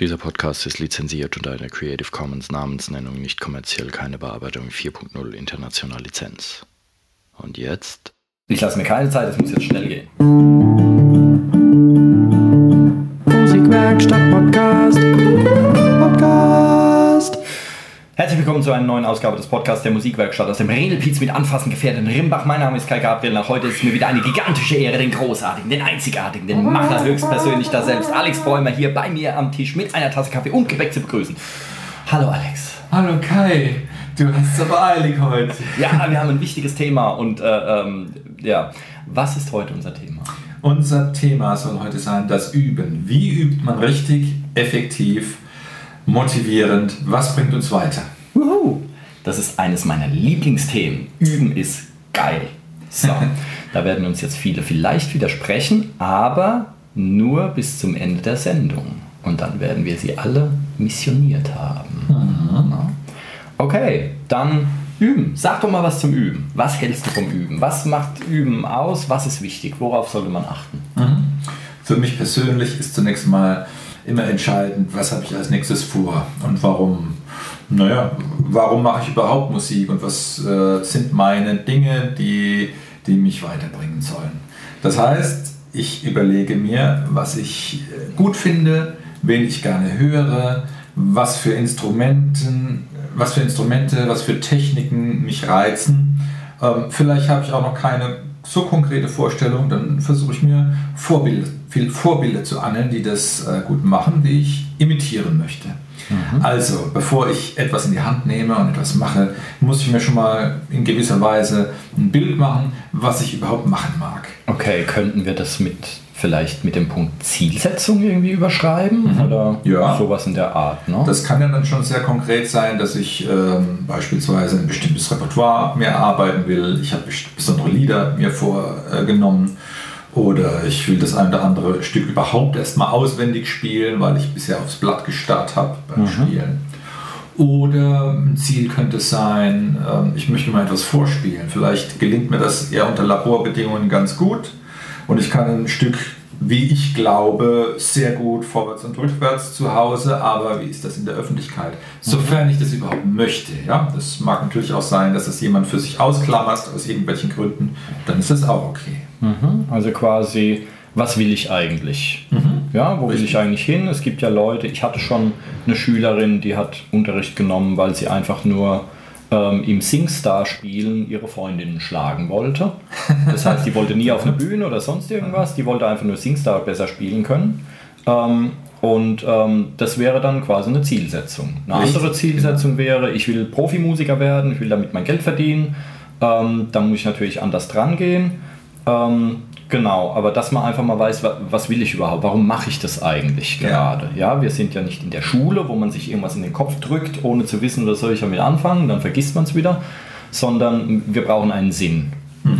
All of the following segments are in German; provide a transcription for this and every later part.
Dieser Podcast ist lizenziert unter einer Creative Commons Namensnennung nicht kommerziell keine Bearbeitung 4.0 international Lizenz. Und jetzt? Ich lasse mir keine Zeit, es muss jetzt schnell gehen. Musikwerkstatt Podcast. Herzlich willkommen zu einer neuen Ausgabe des Podcasts der Musikwerkstatt aus dem Redelpiez mit Anfassen gefährden Rimbach. Mein Name ist Kai Gabriel. Nach heute ist es mir wieder eine gigantische Ehre, den großartigen, den einzigartigen, den Macher höchstpersönlich da selbst, Alex Bäumer, hier bei mir am Tisch mit einer Tasse Kaffee und Gebäck zu begrüßen. Hallo Alex. Hallo Kai, du hast es aber eilig heute. Ja, wir haben ein wichtiges Thema und äh, ähm, ja, was ist heute unser Thema? Unser Thema soll heute sein, das Üben. Wie übt man richtig, effektiv, motivierend? Was bringt uns weiter? Wuhu. Das ist eines meiner Lieblingsthemen. Üben ist geil. So, da werden uns jetzt viele vielleicht widersprechen, aber nur bis zum Ende der Sendung. Und dann werden wir sie alle missioniert haben. Na? Okay, dann üben. Sag doch mal was zum Üben. Was hältst du vom Üben? Was macht Üben aus? Was ist wichtig? Worauf sollte man achten? Für mich persönlich ist zunächst mal immer entscheidend, was habe ich als nächstes vor und warum. Naja, warum mache ich überhaupt Musik und was äh, sind meine Dinge, die, die mich weiterbringen sollen. Das heißt, ich überlege mir, was ich äh, gut finde, wen ich gerne höre, was für Instrumenten, was für Instrumente, was für Techniken mich reizen. Ähm, vielleicht habe ich auch noch keine so konkrete Vorstellung, dann versuche ich mir Vorbilder, viel Vorbilder zu angeln, die das äh, gut machen, die ich imitieren möchte. Also, bevor ich etwas in die Hand nehme und etwas mache, muss ich mir schon mal in gewisser Weise ein Bild machen, was ich überhaupt machen mag. Okay, könnten wir das mit vielleicht mit dem Punkt Zielsetzung irgendwie überschreiben? Oder Ja. sowas in der Art, ne? Das kann ja dann schon sehr konkret sein, dass ich ähm, beispielsweise ein bestimmtes Repertoire mir erarbeiten will. Ich habe besondere Lieder mir vorgenommen. Oder ich will das ein oder andere Stück überhaupt erstmal auswendig spielen, weil ich bisher aufs Blatt gestarrt habe beim Spielen. Oder ein Ziel könnte sein, ähm, ich möchte mal etwas vorspielen. Vielleicht gelingt mir das eher unter Laborbedingungen ganz gut und ich kann ein Stück, wie ich glaube, sehr gut vorwärts und rückwärts zu Hause, aber wie ist das in der Öffentlichkeit? Sofern ich das überhaupt möchte. Ja? Das mag natürlich auch sein, dass das jemand für sich ausklammert aus irgendwelchen Gründen, dann ist das auch okay. Mhm. Also quasi, was will ich eigentlich? Ja, wo will ich eigentlich hin? Es gibt ja Leute, ich hatte schon eine Schülerin, die hat Unterricht genommen, weil sie einfach nur ähm, im Singstar-Spielen ihre Freundinnen schlagen wollte. Das heißt, die wollte nie auf eine Bühne oder sonst irgendwas, die wollte einfach nur Singstar besser spielen können. Ähm, und ähm, das wäre dann quasi eine Zielsetzung. Eine Richtig, andere Zielsetzung wäre, ich will Profimusiker werden, ich will damit mein Geld verdienen. Ähm, dann muss ich natürlich anders dran gehen. Ähm, genau, aber dass man einfach mal weiß, wa- was will ich überhaupt, warum mache ich das eigentlich Ja. gerade? Ja, wir sind ja nicht in der Schule, wo man sich irgendwas in den Kopf drückt, ohne zu wissen, was soll ich damit anfangen, dann vergisst man es wieder, sondern wir brauchen einen Sinn.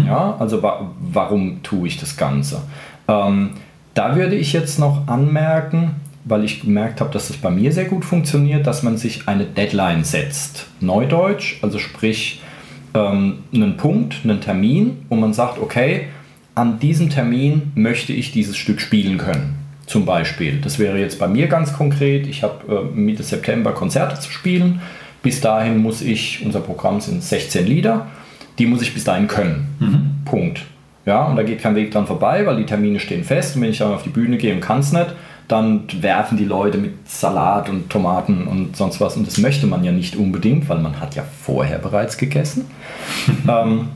Ja, also wa warum tue ich das Ganze? Ähm, da würde ich jetzt noch anmerken, weil ich gemerkt habe, dass das bei mir sehr gut funktioniert, dass man sich eine Deadline setzt. Neudeutsch, also sprich ähm, einen Punkt, einen Termin, wo man sagt, okay, an diesem Termin möchte ich dieses Stück spielen können. Zum Beispiel. Das wäre jetzt bei mir ganz konkret. Ich habe äh, Mitte September Konzerte zu spielen. Bis dahin muss ich, unser Programm sind 16 Lieder, die muss ich bis dahin können. Punkt. Ja, und da geht kein Weg dran vorbei, weil die Termine stehen fest. Und wenn ich dann auf die Bühne gehe und kann es nicht, dann werfen die Leute mit Salat und Tomaten und sonst was. Und das möchte man ja nicht unbedingt, weil man hat ja vorher bereits gegessen. ähm,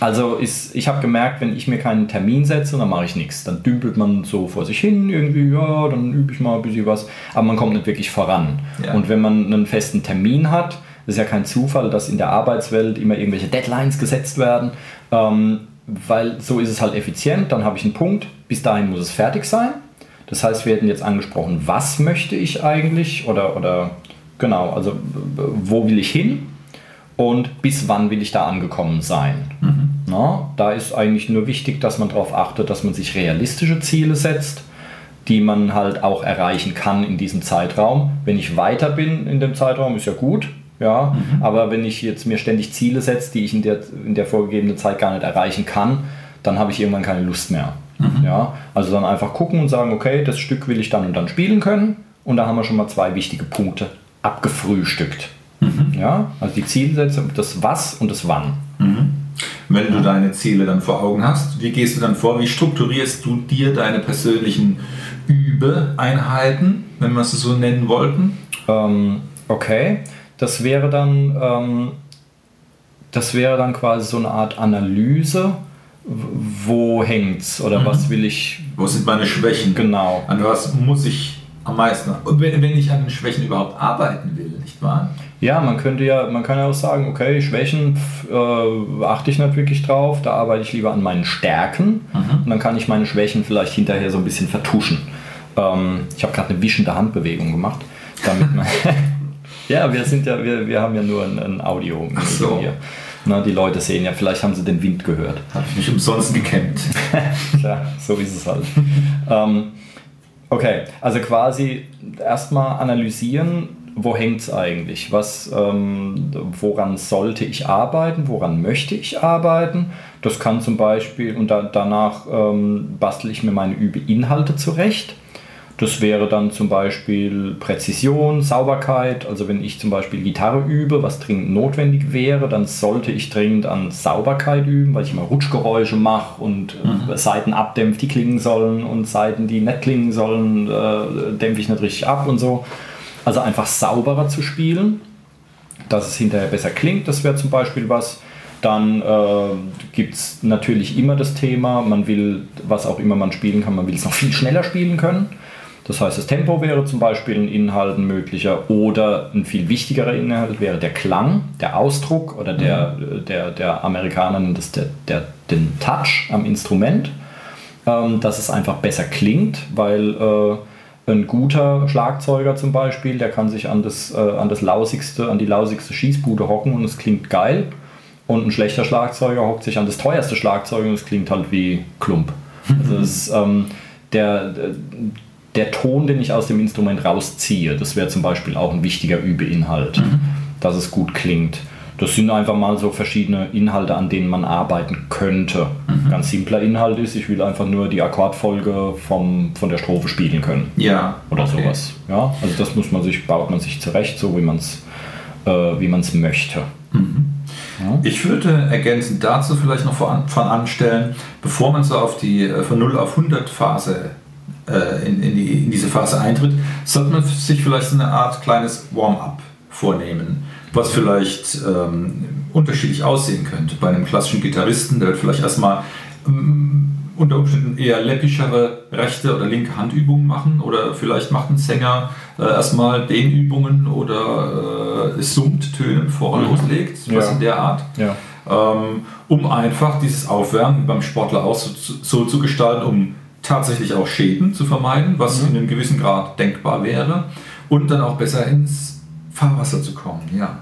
also ist, ich habe gemerkt, wenn ich mir keinen Termin setze, dann mache ich nichts. Dann dümpelt man so vor sich hin, irgendwie, ja, dann übe ich mal ein bisschen was, aber man kommt nicht wirklich voran. Ja. Und wenn man einen festen Termin hat, ist ja kein Zufall, dass in der Arbeitswelt immer irgendwelche Deadlines gesetzt werden, ähm, weil so ist es halt effizient, dann habe ich einen Punkt, bis dahin muss es fertig sein. Das heißt, wir hätten jetzt angesprochen, was möchte ich eigentlich oder, oder genau, also wo will ich hin und bis wann will ich da angekommen sein. Na, da ist eigentlich nur wichtig, dass man darauf achtet, dass man sich realistische Ziele setzt, die man halt auch erreichen kann in diesem Zeitraum. Wenn ich weiter bin in dem Zeitraum, ist ja gut. Ja, aber wenn ich jetzt mir ständig Ziele setze, die ich in der, in der vorgegebenen Zeit gar nicht erreichen kann, dann habe ich irgendwann keine Lust mehr. Ja, also dann einfach gucken und sagen, okay, das Stück will ich dann und dann spielen können Und da haben wir schon mal zwei wichtige Punkte abgefrühstückt. Mhm. Ja, also die Zielsetzung, das Was und das Wann. Mhm. Wenn du deine Ziele dann vor Augen hast, wie gehst du dann vor? Wie strukturierst du dir deine persönlichen Übeeinheiten, wenn wir es so nennen wollten? Ähm, okay, das wäre dann, ähm, das wäre dann quasi so eine Art Analyse. Wo hängt's oder mhm. was will ich? Wo sind meine Schwächen? Genau. An was muss ich am meisten, wenn ich an den Schwächen überhaupt arbeiten will, nicht wahr? Ja, man könnte ja, man kann ja auch sagen, okay, Schwächen äh, achte ich nicht wirklich drauf, da arbeite ich lieber an meinen Stärken mhm. und dann kann ich meine Schwächen vielleicht hinterher so ein bisschen vertuschen. Ähm, ich habe gerade eine wischende Handbewegung gemacht, damit man ja, wir sind ja, wir, wir haben ja nur ein, ein Audio Ach so. hier. Na, die Leute sehen ja, vielleicht haben sie den Wind gehört. Habe ich mich umsonst gekämmt. ja, so ist es halt. ähm, Okay, also quasi erstmal analysieren, wo hängt es eigentlich? Was, ähm, woran sollte ich arbeiten? Woran möchte ich arbeiten? Das kann zum Beispiel, und da, danach ähm, bastel ich mir meine Übeinhalte zurecht. Das wäre dann zum Beispiel Präzision, Sauberkeit. Also wenn ich zum Beispiel Gitarre übe, was dringend notwendig wäre, dann sollte ich dringend an Sauberkeit üben, weil ich immer Rutschgeräusche mache und äh, mhm. Seiten abdämpft, die klingen sollen und Seiten, die nicht klingen sollen, äh, dämpfe ich nicht richtig ab und so. Also einfach sauberer zu spielen, dass es hinterher besser klingt, das wäre zum Beispiel was. Dann äh, gibt es natürlich immer das Thema, man will, was auch immer man spielen kann, man will es noch viel schneller spielen können. Das heißt, das Tempo wäre zum Beispiel ein Inhalt ein möglicher oder ein viel wichtigerer Inhalt wäre der Klang, der Ausdruck oder der, mhm. der, der Amerikaner nennt das der, der, den Touch am Instrument, ähm, dass es einfach besser klingt, weil äh, ein guter Schlagzeuger zum Beispiel, der kann sich an das, äh, an das lausigste, an die lausigste Schießbude hocken und es klingt geil. Und ein schlechter Schlagzeuger hockt sich an das teuerste Schlagzeug und es klingt halt wie Klump. Also das, ähm, der, der Ton, den ich aus dem Instrument rausziehe, das wäre zum Beispiel auch ein wichtiger Übeinhalt, mhm. dass es gut klingt. Das sind einfach mal so verschiedene Inhalte, an denen man arbeiten könnte. Mhm. Ganz simpler Inhalt ist, ich will einfach nur die Akkordfolge vom, von der Strophe spielen können. Ja. Oder okay. sowas. Ja, also das muss man sich, baut man sich zurecht, so wie man es äh, wie möchte. Mhm. Ja. Ich würde ergänzend dazu vielleicht noch von, von anstellen, bevor man so auf die äh, von 0 auf 100 Phase äh, in, in, die, in, diese Phase eintritt, sollte man sich vielleicht so eine Art kleines Warm-up vornehmen, was vielleicht ähm, unterschiedlich aussehen könnte. Bei einem klassischen Gitarristen, der wird vielleicht erstmal ähm, unter Umständen eher läppischere rechte oder linke Handübungen machen oder vielleicht macht ein Sänger äh, erstmal Dehnübungen oder äh, summt Töne, bevor er mhm. loslegt, was ja. in der Art. Ja. Ähm, um einfach dieses Aufwärmen beim Sportler auch so, so zu gestalten, um tatsächlich auch Schäden zu vermeiden, was mhm. in einem gewissen Grad denkbar wäre, und dann auch besser ins Fahrwasser zu kommen. Ja,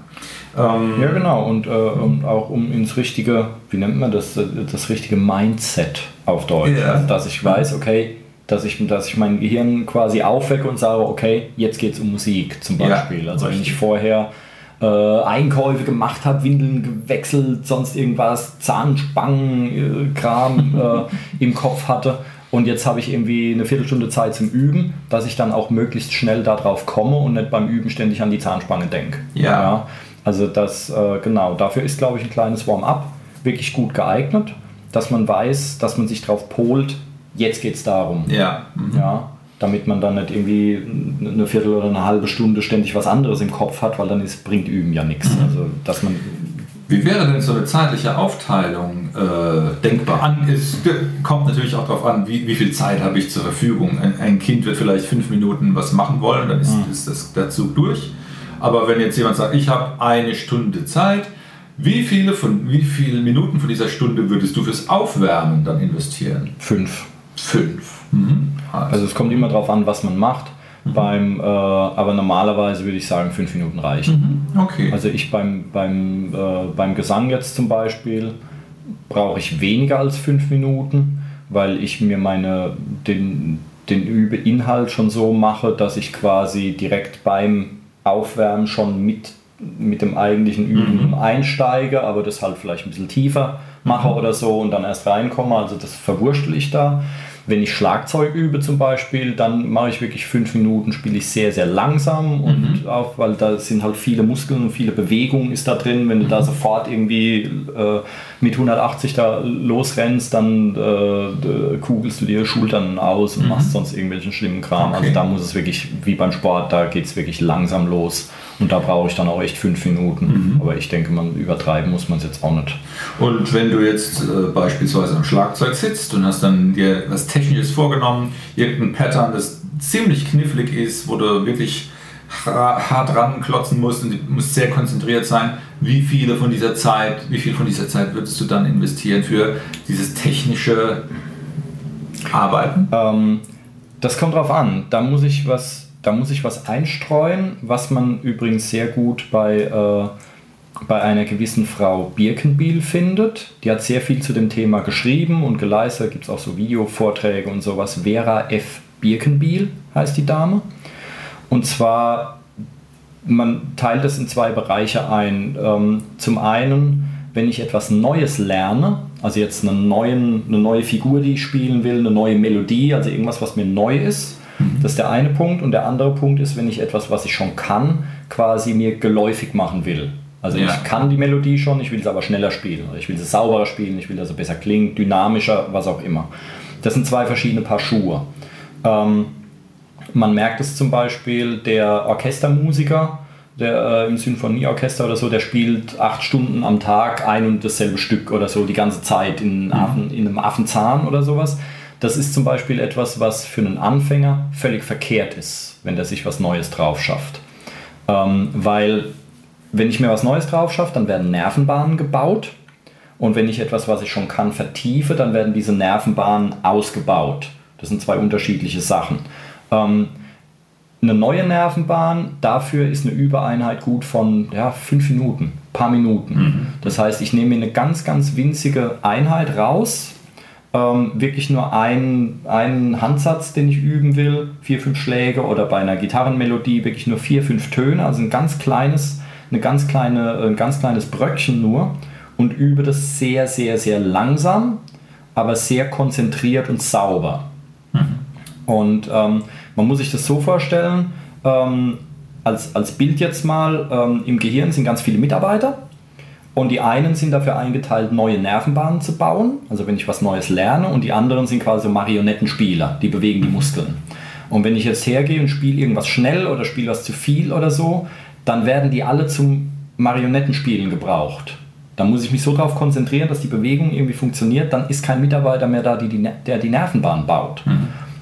ähm, ja genau, und, äh, und auch um ins richtige, wie nennt man das, das richtige Mindset auf Deutsch, yeah. also, dass ich weiß, okay, dass ich, dass ich mein Gehirn quasi aufwecke und sage, okay, jetzt geht es um Musik zum Beispiel. Ja, also richtig. wenn ich vorher äh, Einkäufe gemacht habe, Windeln gewechselt, sonst irgendwas, Zahnspangen, äh, Kram äh, im Kopf hatte, und jetzt habe ich irgendwie eine Viertelstunde Zeit zum Üben, dass ich dann auch möglichst schnell darauf komme und nicht beim Üben ständig an die Zahnspange denke. Ja. ja. Also das, äh, genau, dafür ist, glaube ich, ein kleines Warm-up wirklich gut geeignet, dass man weiß, dass man sich darauf polt, jetzt geht es darum. Ja. Mhm. ja. Damit man dann nicht irgendwie eine Viertel oder eine halbe Stunde ständig was anderes im Kopf hat, weil dann ist, bringt Üben ja nichts. Mhm. Also dass man wie wäre denn so eine zeitliche Aufteilung äh, denkbar? An, es kommt natürlich auch darauf an, wie, wie viel Zeit habe ich zur Verfügung. Ein, ein, Kind wird vielleicht fünf Minuten was machen wollen, dann ist, mhm. ist das, der Zug durch. Aber wenn jetzt jemand sagt, ich habe eine Stunde Zeit, wie viele, von, wie viele Minuten von dieser Stunde würdest du fürs Aufwärmen dann investieren? Fünf. Fünf. Mhm. Also. also es kommt immer darauf an, was man macht. Mhm. Beim, äh, aber normalerweise würde ich sagen, fünf Minuten reichen. Mhm. Okay. Also ich beim, beim, äh, beim Gesang jetzt zum Beispiel brauche ich weniger als fünf Minuten, weil ich mir meine, den, den Übeinhalt schon so mache, dass ich quasi direkt beim Aufwärmen schon mit, mit dem eigentlichen Üben mhm. einsteige, aber das halt vielleicht ein bisschen tiefer mache oder so und dann erst reinkomme. Also das verwurschtel ich da. Wenn ich Schlagzeug übe zum Beispiel, dann mache ich wirklich fünf Minuten, spiele ich sehr, sehr langsam und auch, weil da sind halt viele Muskeln und viele Bewegungen ist da drin. Wenn du da sofort irgendwie äh, mit 180 da losrennst, dann äh, kugelst du dir Schultern aus und machst sonst irgendwelchen schlimmen Kram. Also Okay. da muss es wirklich, wie beim Sport, da geht es wirklich langsam los. Und da brauche ich dann auch echt fünf Minuten. Aber ich denke, man übertreiben muss man es jetzt auch nicht. Und wenn du jetzt äh, beispielsweise am Schlagzeug sitzt und hast dann dir was Technisches vorgenommen, irgendein Pattern, das ziemlich knifflig ist, wo du wirklich ha- hart ranklotzen musst und du musst sehr konzentriert sein, wie viele von dieser Zeit, wie viel von dieser Zeit würdest du dann investieren für dieses technische Arbeiten? Ähm, das kommt drauf an. Da muss ich was, da muss ich was einstreuen, was man übrigens sehr gut bei, äh, bei einer gewissen Frau Birkenbiel findet. Die hat sehr viel zu dem Thema geschrieben und geleistet. Gibt es auch so Videovorträge und sowas. Vera F. Birkenbiel heißt die Dame. Und zwar, man teilt es in zwei Bereiche ein. Ähm, zum einen, wenn ich etwas Neues lerne, also jetzt einen neuen, eine neue Figur, die ich spielen will, eine neue Melodie, also irgendwas, was mir neu ist. Das ist der eine Punkt. Und der andere Punkt ist, wenn ich etwas, was ich schon kann, quasi mir geläufig machen will. Also Ja. ich kann die Melodie schon, ich will sie aber schneller spielen. Ich will sie sauberer spielen, ich will, dass sie besser klingt, dynamischer, was auch immer. Das sind zwei verschiedene Paar Schuhe. Ähm, man merkt es zum Beispiel, der Orchestermusiker, der äh, im Sinfonieorchester oder so, der spielt acht Stunden am Tag ein und dasselbe Stück oder so die ganze Zeit in, Affen, in einem Affenzahn oder sowas. Das ist zum Beispiel etwas, was für einen Anfänger völlig verkehrt ist, wenn der sich was Neues drauf schafft. Ähm, weil wenn ich mir was Neues drauf schaffe, dann werden Nervenbahnen gebaut. Und wenn ich etwas, was ich schon kann, vertiefe, dann werden diese Nervenbahnen ausgebaut. Das sind zwei unterschiedliche Sachen. Ähm, eine neue Nervenbahn, dafür ist eine Übereinheit gut von ja, fünf Minuten, paar Minuten. Das heißt, ich nehme mir eine ganz, ganz winzige Einheit raus, ähm, wirklich nur einen, einen Handsatz, den ich üben will, vier, fünf Schläge oder bei einer Gitarrenmelodie wirklich nur vier, fünf Töne, also ein ganz kleines, eine ganz kleine, ein ganz kleines Bröckchen nur. Und übe das sehr, sehr, sehr langsam, aber sehr konzentriert und sauber. Und ähm, man muss sich das so vorstellen, ähm, als, als Bild jetzt mal, ähm, im Gehirn sind ganz viele Mitarbeiter und die einen sind dafür eingeteilt, neue Nervenbahnen zu bauen, also wenn ich was Neues lerne, und die anderen sind quasi so Marionettenspieler, die bewegen die Muskeln. Und wenn ich jetzt hergehe und spiele irgendwas schnell oder spiele was zu viel oder so, dann werden die alle zum Marionettenspielen gebraucht. Da muss ich mich so darauf konzentrieren, dass die Bewegung irgendwie funktioniert, dann ist kein Mitarbeiter mehr da, die die, Ne- der die Nervenbahn baut.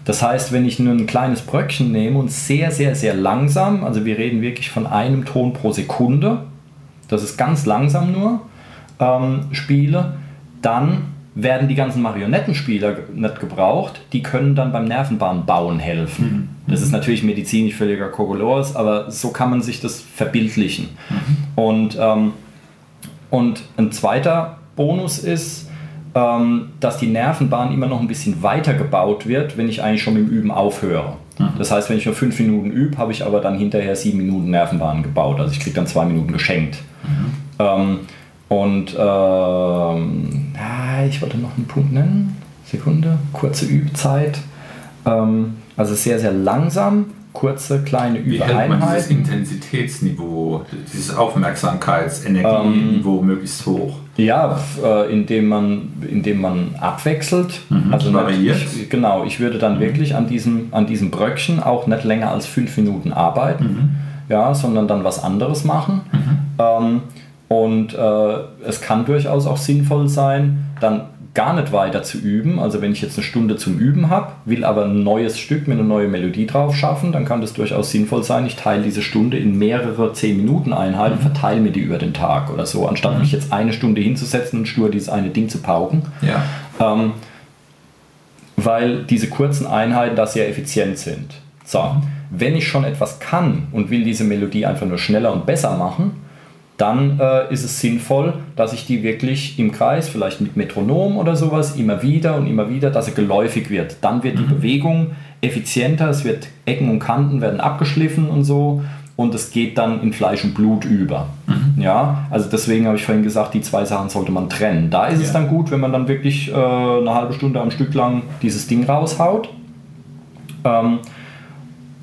Das heißt, wenn ich nur ein kleines Bröckchen nehme und sehr, sehr, sehr langsam, also wir reden wirklich von einem Ton pro Sekunde, das ist ganz langsam nur, ähm, spiele, dann werden die ganzen Marionettenspieler nicht gebraucht, die können dann beim Nervenbahnbauen helfen. Das ist natürlich medizinisch völliger Kokolores, aber so kann man sich das verbildlichen. Und, ähm, und ein zweiter Bonus ist, ähm, dass die Nervenbahn immer noch ein bisschen weiter gebaut wird, wenn ich eigentlich schon mit dem Üben aufhöre. Das heißt, wenn ich nur fünf Minuten übe, habe ich aber dann hinterher sieben Minuten Nervenbahn gebaut. Also ich kriege dann zwei Minuten geschenkt. Ähm, und ähm, ich wollte noch einen Punkt nennen. Sekunde. Kurze Übezeit. Ähm, also sehr, sehr langsam. Kurze, kleine Wie hält man dieses. Intensitätsniveau, dieses Aufmerksamkeitsenergieniveau möglichst hoch? Ja, äh, indem man, indem man abwechselt. also variiert. Ich, genau, ich würde dann wirklich an diesem, an diesem Bröckchen auch nicht länger als fünf Minuten arbeiten, ja, sondern dann was anderes machen. Ähm, und äh, es kann durchaus auch sinnvoll sein, dann gar nicht weiter zu üben. Also wenn ich jetzt eine Stunde zum Üben habe, will aber ein neues Stück mit einer neuen Melodie drauf schaffen, dann kann das durchaus sinnvoll sein. Ich teile diese Stunde in mehrere 10-Minuten-Einheiten, verteile mir die über den Tag oder so, anstatt mich jetzt eine Stunde hinzusetzen und stur dieses eine Ding zu pauken. Ja. Ähm, weil diese kurzen Einheiten da sehr effizient sind. So, wenn ich schon etwas kann und will diese Melodie einfach nur schneller und besser machen, dann äh, ist es sinnvoll, dass ich die wirklich im Kreis, vielleicht mit Metronom oder sowas, immer wieder und immer wieder, dass sie geläufig wird. Dann wird die Bewegung effizienter, es wird Ecken und Kanten werden abgeschliffen und so und es geht dann in Fleisch und Blut über. Mhm. Ja, also deswegen habe ich vorhin gesagt, die zwei Sachen sollte man trennen. Da ist ja. es dann gut, wenn man dann wirklich äh, eine halbe Stunde am Stück lang dieses Ding raushaut. Ähm,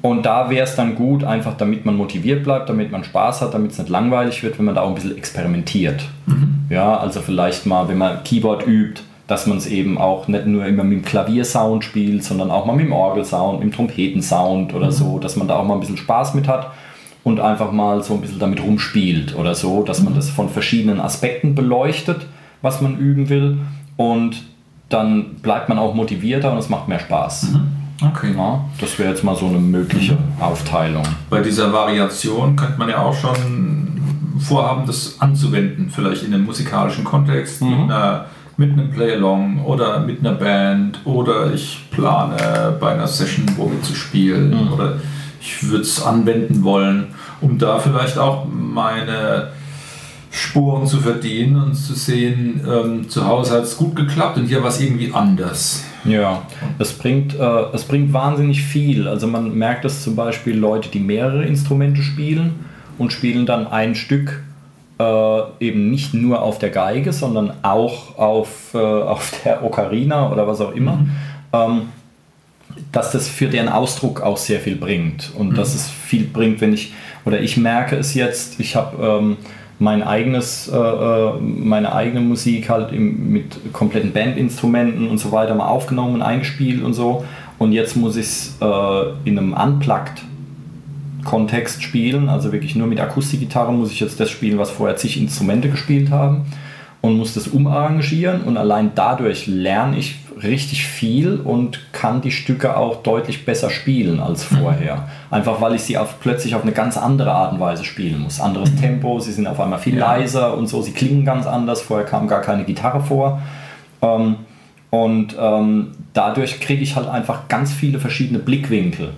und da wäre es dann gut, einfach damit man motiviert bleibt, damit man Spaß hat, damit es nicht langweilig wird, wenn man da auch ein bisschen experimentiert. Mhm. Ja, also vielleicht mal, wenn man Keyboard übt, dass man es eben auch nicht nur immer mit dem Klaviersound spielt, sondern auch mal mit dem Orgelsound, mit dem Trompetensound oder mhm. so, dass man da auch mal ein bisschen Spaß mit hat und einfach mal so ein bisschen damit rumspielt oder so, dass man mhm. das von verschiedenen Aspekten beleuchtet, was man üben will und dann bleibt man auch motivierter und es macht mehr Spaß. Mhm. Okay. Ja, das wäre jetzt mal so eine mögliche mhm. Aufteilung. Bei dieser Variation könnte man ja auch schon vorhaben, das anzuwenden, vielleicht in einem musikalischen Kontext, mhm. mit, einer, mit einem Playalong oder mit einer Band oder ich plane bei einer Session, wo wir zu spielen mhm. oder ich würde es anwenden wollen, um da vielleicht auch meine Spuren zu verdienen und zu sehen, ähm, zu Hause hat es gut geklappt und hier war es irgendwie anders. Ja, es bringt, äh, es bringt wahnsinnig viel. Also man merkt es zum Beispiel Leute, die mehrere Instrumente spielen und spielen dann ein Stück äh, eben nicht nur auf der Geige, sondern auch auf, äh, auf der Ocarina oder was auch immer. Mhm. Ähm, dass das für den Ausdruck auch sehr viel bringt und mhm. dass es viel bringt, wenn ich, oder ich merke es jetzt, ich habe ähm, mein eigenes, äh, äh, meine eigene Musik halt im, mit kompletten Bandinstrumenten und so weiter mal aufgenommen, eingespielt und so. Und jetzt muss ich es äh, in einem Unplugged Kontext spielen, also wirklich nur mit Akustikgitarre muss ich jetzt das spielen, was vorher zig Instrumente gespielt haben und muss das umarrangieren und allein dadurch lerne ich richtig viel und kann die Stücke auch deutlich besser spielen als mhm. vorher. Einfach weil ich sie auf, plötzlich auf eine ganz andere Art und Weise spielen muss. Anderes mhm. Tempo, sie sind auf einmal viel ja. leiser und so, sie klingen ganz anders. Vorher kam gar keine Gitarre vor. Ähm, und ähm, dadurch kriege ich halt einfach ganz viele verschiedene Blickwinkel.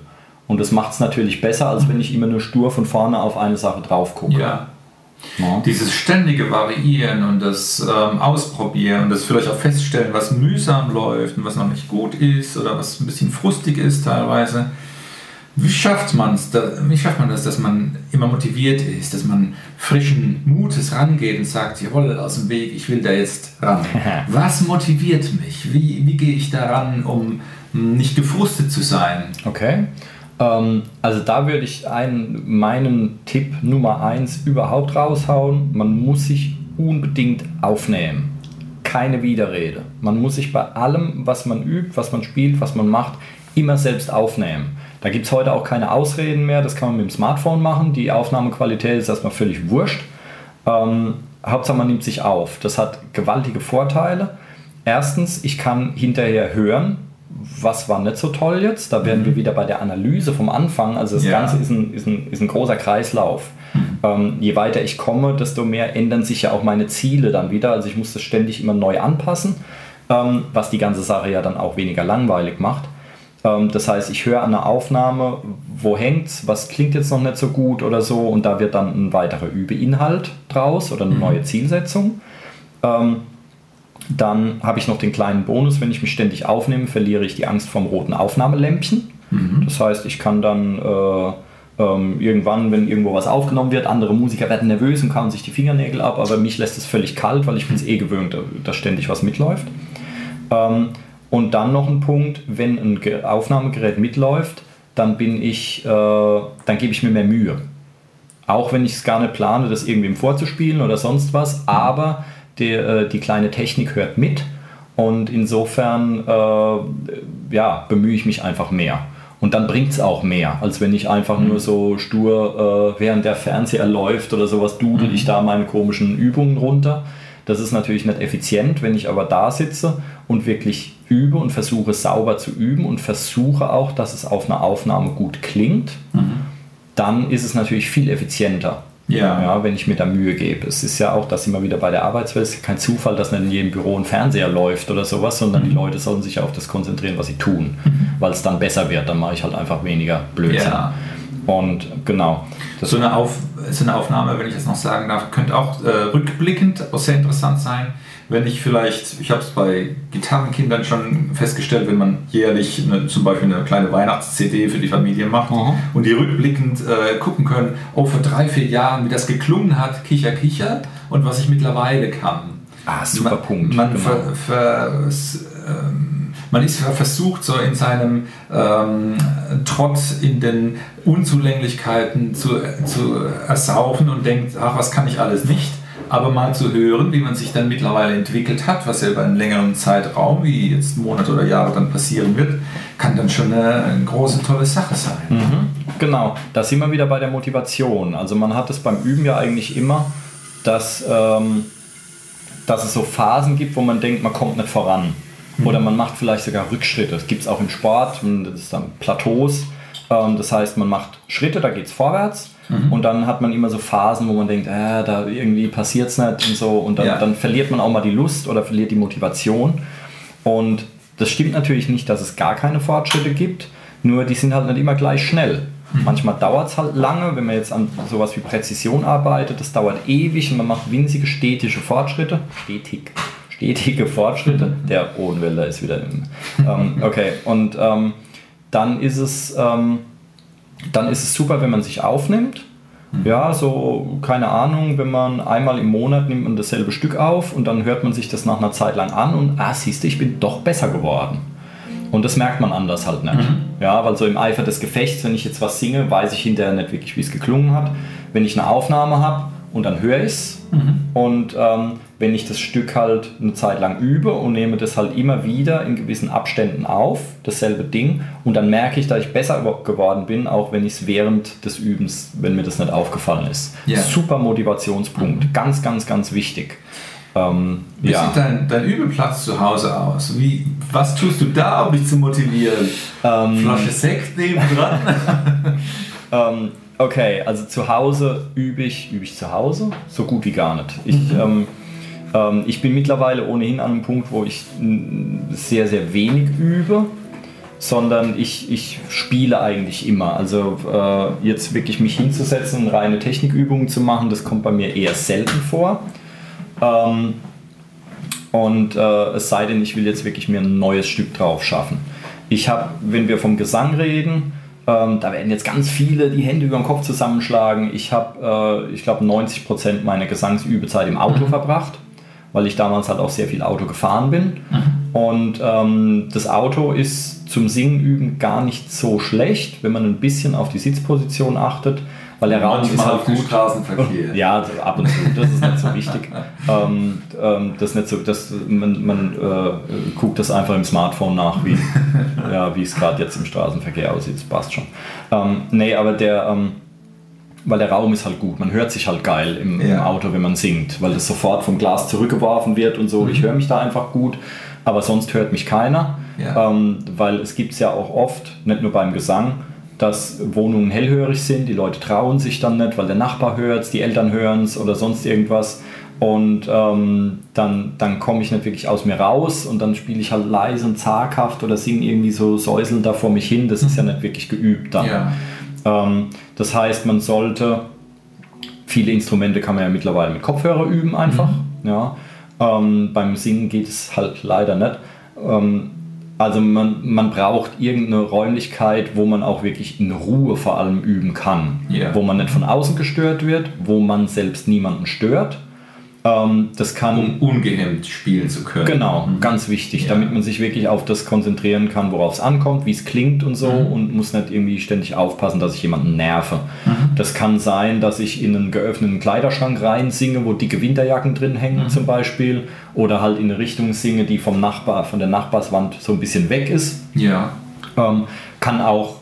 Und das macht es natürlich besser, als wenn ich immer nur stur von vorne auf eine Sache drauf gucke. Ja. Ja. Dieses ständige Variieren und das ähm, Ausprobieren und das vielleicht auch feststellen, was mühsam läuft und was noch nicht gut ist oder was ein bisschen frustig ist teilweise. Wie schafft, man's da, wie schafft man das, dass man immer motiviert ist, dass man frischen Mutes rangeht und sagt, jawohl, aus dem Weg, ich will da jetzt ran. was motiviert mich? Wie, wie gehe ich daran, um nicht gefrustet zu sein? Okay. Ähm, also da würde ich einen, meinen Tipp Nummer 1 überhaupt raushauen. Man muss sich unbedingt aufnehmen. Keine Widerrede. Man muss sich bei allem, was man übt, was man spielt, was man macht, immer selbst aufnehmen. Da gibt es heute auch keine Ausreden mehr. Das kann man mit dem Smartphone machen. Die Aufnahmequalität ist erstmal völlig wurscht. Ähm, Hauptsache man nimmt sich auf. Das hat gewaltige Vorteile. Erstens, ich kann hinterher hören, was war nicht so toll jetzt. Da werden mhm. wir wieder bei der Analyse vom Anfang. Also das ja. Ganze ist ein, ist, ein, ist ein großer Kreislauf. Mhm. Ähm, je weiter ich komme, desto mehr ändern sich ja auch meine Ziele dann wieder. Also ich muss das ständig immer neu anpassen, ähm, was die ganze Sache ja dann auch weniger langweilig macht. Ähm, das heißt, ich höre eine Aufnahme, wo hängt's, was klingt jetzt noch nicht so gut oder so und da wird dann ein weiterer Übeinhalt draus oder eine mhm. neue Zielsetzung. Dann habe ich noch den kleinen Bonus, wenn ich mich ständig aufnehme, verliere ich die Angst vom roten Aufnahmelämpchen. Mhm. Das heißt, ich kann dann äh, ähm, irgendwann, wenn irgendwo was aufgenommen wird, andere Musiker werden nervös und kauen sich die Fingernägel ab, aber mich lässt es völlig kalt, weil ich bin es eh gewöhnt, dass ständig was mitläuft. Ähm, und dann noch ein Punkt, wenn ein Aufnahmegerät mitläuft, dann bin ich, äh, dann gebe ich mir mehr Mühe. Auch wenn ich es gar nicht plane, das irgendwem vorzuspielen oder sonst was, aber die, äh, die kleine Technik hört mit und insofern äh, ja, bemühe ich mich einfach mehr. Und dann bringt es auch mehr, als wenn ich einfach mhm. nur so stur, äh, während der Fernseher läuft oder sowas, dudel mhm. ich da meine komischen Übungen runter. Das ist natürlich nicht effizient, wenn ich aber da sitze und wirklich übe und versuche sauber zu üben und versuche auch, dass es auf einer Aufnahme gut klingt, mhm. dann ist es natürlich viel effizienter. Ja. ja. wenn ich mir da Mühe gebe. Es ist ja auch, dass immer wieder bei der Arbeitswelt ist kein Zufall, dass nicht in jedem Büro ein Fernseher läuft oder sowas, sondern mhm. die Leute sollen sich auf das konzentrieren, was sie tun, mhm. weil es dann besser wird. Dann mache ich halt einfach weniger Blödsinn. Ja. Und genau. So eine, Auf, so eine Aufnahme, wenn ich das noch sagen darf, könnte auch äh, rückblickend auch sehr interessant sein wenn ich vielleicht, ich habe es bei Gitarrenkindern schon festgestellt, wenn man jährlich eine, zum Beispiel eine kleine Weihnachts-CD für die Familie macht Mhm. und die rückblickend äh, gucken können, oh, vor drei, vier Jahren, wie das geklungen hat, Kicher, Kicher und was ich mittlerweile kann. Ah, super man, Punkt. Man, genau. ver, ver, ähm, man ist versucht, so in seinem ähm, Trott in den Unzulänglichkeiten zu, zu ersaufen und denkt, ach, was kann ich alles nicht. Aber mal zu hören, wie man sich dann mittlerweile entwickelt hat, was ja über einen längeren Zeitraum, wie jetzt Monate oder Jahre dann passieren wird, kann dann schon eine, eine große, tolle Sache sein. Mhm, genau, da sind wir wieder bei der Motivation. Also man hat es beim Üben ja eigentlich immer, dass, ähm, dass es so Phasen gibt, wo man denkt, man kommt nicht voran. Oder man macht vielleicht sogar Rückschritte. Das gibt es auch im Sport, das ist dann Plateaus. Ähm, das heißt, man macht Schritte, da geht es vorwärts. Und dann hat man immer so Phasen, wo man denkt, äh, da irgendwie passiert es nicht und so. Und dann, Ja. dann verliert man auch mal die Lust oder verliert die Motivation. Und das stimmt natürlich nicht, dass es gar keine Fortschritte gibt, nur die sind halt nicht immer gleich schnell. Manchmal dauert es halt lange, wenn man jetzt an sowas wie Präzision arbeitet, das dauert ewig und man macht winzige stetige Fortschritte. Stetig. Stetige Fortschritte. Der Odenwälder ist wieder im. Ähm, okay, und ähm, dann ist es. Ähm, dann ist es super, wenn man sich aufnimmt. Ja, so, keine Ahnung, wenn man einmal im Monat nimmt man dasselbe Stück auf und dann hört man sich das nach einer Zeit lang an und, ah, siehst du, ich bin doch besser geworden. Und das merkt man anders halt nicht. Ja, weil so im Eifer des Gefechts, wenn ich jetzt was singe, weiß ich hinterher nicht wirklich, wie es geklungen hat. Wenn ich eine Aufnahme habe und dann höre ich es und ähm, wenn ich das Stück halt eine Zeit lang übe und nehme das halt immer wieder in gewissen Abständen auf, dasselbe Ding, und dann merke ich, dass ich besser geworden bin, auch wenn ich es während des Übens, wenn mir das nicht aufgefallen ist. Ja. Super Motivationspunkt, ganz, ganz, ganz wichtig. Ähm, Wie ja. sieht dein, dein Übeplatz zu Hause aus? Wie, was tust du da, um dich zu motivieren? Ähm, Flasche Sekt nebendran? Ähm, okay, also zu Hause übe ich, übe ich zu Hause? So gut wie gar nicht. Ich, ähm, ähm, ich bin mittlerweile ohnehin an einem Punkt, wo ich sehr, sehr wenig übe, sondern ich, ich spiele eigentlich immer. Also äh, jetzt wirklich mich hinzusetzen und reine Technikübungen zu machen, das kommt bei mir eher selten vor. Ähm, und äh, es sei denn, ich will jetzt wirklich mir ein neues Stück drauf schaffen. Ich habe, wenn wir vom Gesang reden, ähm, da werden jetzt ganz viele die Hände über den Kopf zusammenschlagen. Ich habe, äh, ich glaube, 90% meiner Gesangsübezeit im Auto verbracht, weil ich damals halt auch sehr viel Auto gefahren bin. Und ähm, das Auto ist zum Singen üben gar nicht so schlecht, wenn man ein bisschen auf die Sitzposition achtet, weil der Raum ist halt gut. Straßenverkehr. Ja, ab und zu, das ist nicht so wichtig. ähm, ähm, das nicht so, das, man, man äh, guckt das einfach im Smartphone nach, wie, ja, es gerade jetzt im Straßenverkehr aussieht, das passt schon. Ähm, nee, aber der, ähm, weil der Raum ist halt gut, man hört sich halt geil im, im Ja. Auto, wenn man singt, weil das sofort vom Glas zurückgeworfen wird und so. Ich höre mich da einfach gut, aber sonst hört mich keiner, Ja. ähm, weil es gibt es ja auch oft, nicht nur beim Gesang, dass Wohnungen hellhörig sind, die Leute trauen sich dann nicht, weil der Nachbar hört es, die Eltern hören es oder sonst irgendwas. Und ähm, dann, dann komme ich nicht wirklich aus mir raus und dann spiele ich halt leise und zaghaft oder singe irgendwie so säuselnd da vor mich hin. Das ist ja nicht wirklich geübt dann. Ja. Ähm, das heißt, man sollte, viele Instrumente kann man ja mittlerweile mit Kopfhörer üben einfach. Ja. Ähm, beim Singen geht es halt leider nicht. Ähm, also man, man braucht irgendeine Räumlichkeit, wo man auch wirklich in Ruhe vor allem üben kann. Ja. Wo man nicht von außen gestört wird, wo man selbst niemanden stört. Ähm, das kann Um ungehemmt spielen zu können. Genau, ganz wichtig, Ja. damit man sich wirklich auf das konzentrieren kann, worauf es ankommt, wie es klingt und so Mhm. und muss nicht irgendwie ständig aufpassen, dass ich jemanden nerve. Mhm. Das kann sein, dass ich in einen geöffneten Kleiderschrank rein singe, wo dicke Winterjacken drin hängen Mhm. zum Beispiel oder halt in eine Richtung singe, die vom Nachbar, von der Nachbarswand so ein bisschen weg ist. Ja. Ähm, kann auch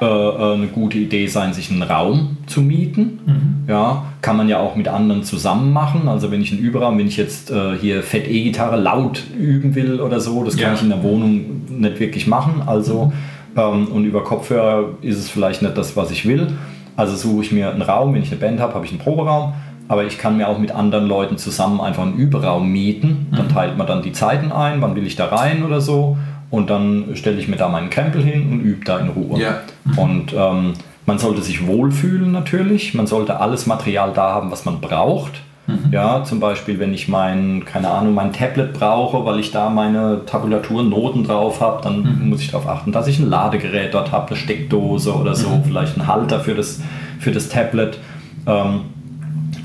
äh, äh, eine gute Idee sein, sich einen Raum zu mieten. Ja, kann man ja auch mit anderen zusammen machen. Also wenn ich einen Überraum, wenn ich jetzt äh, hier Fett E-Gitarre laut üben will oder so, das kann Ja. ich in der Wohnung nicht wirklich machen. Also ähm, und über Kopfhörer ist es vielleicht nicht das, was ich will. Also suche ich mir einen Raum, wenn ich eine Band habe, habe ich einen Proberaum. Aber ich kann mir auch mit anderen Leuten zusammen einfach einen Überraum mieten. Dann teilt man dann die Zeiten ein, wann will ich da rein oder so. Und dann stelle ich mir da meinen Krempel hin und übe da in Ruhe. Ja. Und ähm, man sollte sich wohlfühlen natürlich. Man sollte alles Material da haben, was man braucht. Mhm. Ja, zum Beispiel, wenn ich mein, keine Ahnung, mein Tablet brauche, weil ich da meine Tabulatur Noten drauf habe, dann mhm. muss ich darauf achten, dass ich ein Ladegerät dort habe, eine Steckdose oder so, mhm. vielleicht einen Halter für das, für das Tablet. Ähm,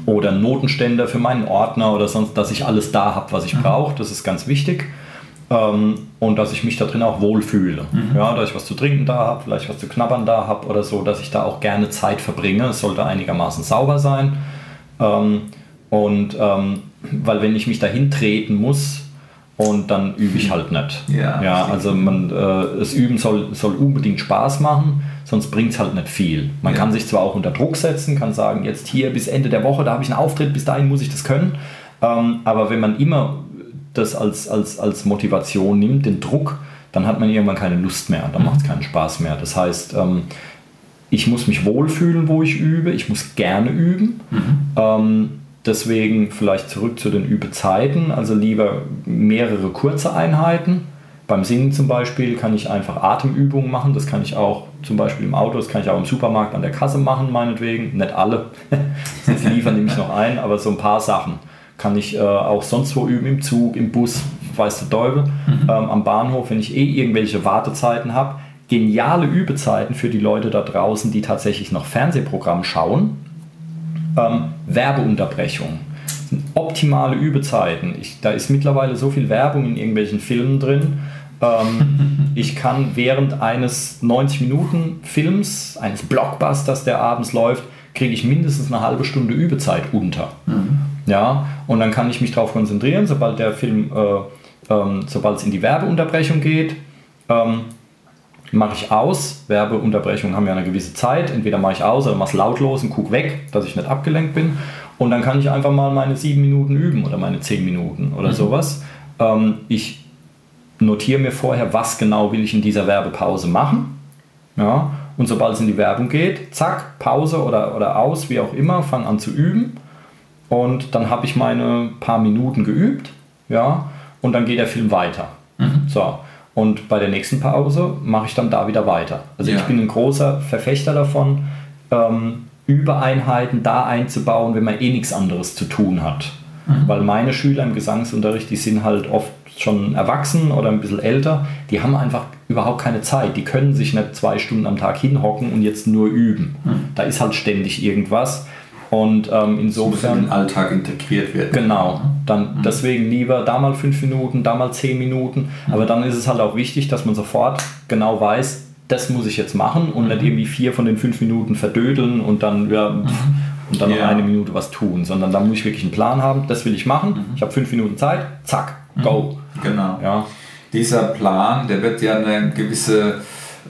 oder einen Notenständer für meinen Ordner oder sonst, dass ich alles da habe, was ich mhm. brauche. Das ist ganz wichtig. Ähm, und dass ich mich da drin auch wohlfühle. Mhm. Ja, dass ich was zu trinken da habe, vielleicht was zu knabbern da habe oder so, dass ich da auch gerne Zeit verbringe. Es sollte einigermaßen sauber sein. Ähm, und ähm, weil wenn ich mich dahin treten muss, und dann übe ich halt nicht. Ja, ja also man, äh, das Üben soll, soll unbedingt Spaß machen, sonst bringt es halt nicht viel. Man ja. kann sich zwar auch unter Druck setzen, kann sagen, jetzt hier bis Ende der Woche, da habe ich einen Auftritt, bis dahin muss ich das können. Ähm, aber wenn man immer das als, als, als Motivation nimmt, den Druck, dann hat man irgendwann keine Lust mehr, dann mhm. macht es keinen Spaß mehr. Das heißt, ähm, ich muss mich wohlfühlen, wo ich übe, ich muss gerne üben. Mhm. Ähm, Deswegen vielleicht zurück zu den Übezeiten, also lieber mehrere kurze Einheiten. Beim Singen zum Beispiel kann ich einfach Atemübungen machen. Das kann ich auch zum Beispiel im Auto, das kann ich auch im Supermarkt an der Kasse machen, meinetwegen. Nicht alle, sonst liefern nämlich noch ein, aber so ein paar Sachen kann ich äh, auch sonst wo üben, im Zug, im Bus, weiß der Teufel, mhm. ähm, am Bahnhof, wenn ich eh irgendwelche Wartezeiten habe. Geniale Übezeiten für die Leute da draußen, die tatsächlich noch Fernsehprogramm schauen ähm, Werbeunterbrechung. Optimale Übezeiten. Ich, da ist mittlerweile so viel Werbung in irgendwelchen Filmen drin. Ähm, ich kann während eines 90-Minuten-Films, eines Blockbusters, der abends läuft, kriege ich mindestens eine halbe Stunde Übezeit unter. Mhm. Ja, und dann kann ich mich darauf konzentrieren, sobald der Film, äh, ähm, sobald es in die Werbeunterbrechung geht, ähm, mache ich aus. Werbeunterbrechungen haben ja eine gewisse Zeit. Entweder mache ich aus oder mache es lautlos und gucke weg, dass ich nicht abgelenkt bin. Und dann kann ich einfach mal meine sieben Minuten üben oder meine zehn Minuten oder mhm. sowas. Ähm, ich notiere mir vorher, was genau will ich in dieser Werbepause machen. Ja, und sobald es in die Werbung geht, zack, Pause oder, oder aus, wie auch immer, fange an zu üben. Und dann habe ich meine paar Minuten geübt. Ja, und dann geht der Film weiter. Mhm. So. Und bei der nächsten Pause mache ich dann da wieder weiter. Also ja. ich bin ein großer Verfechter davon, ähm, Übereinheiten da einzubauen, wenn man eh nichts anderes zu tun hat. Mhm. Weil meine Schüler im Gesangsunterricht, die sind halt oft schon erwachsen oder ein bisschen älter, die haben einfach überhaupt keine Zeit. Die können sich nicht zwei Stunden am Tag hinhocken und jetzt nur üben. Mhm. Da ist halt ständig irgendwas. Und ähm, insofern. In den Alltag integriert werden. Genau. Dann mhm. deswegen lieber da mal fünf Minuten, da mal zehn Minuten. Mhm. Aber dann ist es halt auch wichtig, dass man sofort genau weiß, das muss ich jetzt machen und mhm. nicht irgendwie vier von den fünf Minuten verdödeln und dann, ja, mhm. und dann yeah. noch eine Minute was tun, sondern da muss ich wirklich einen Plan haben, das will ich machen. Mhm. Ich habe fünf Minuten Zeit, zack, go. Mhm. Genau. Ja. Dieser Plan, der wird ja eine gewisse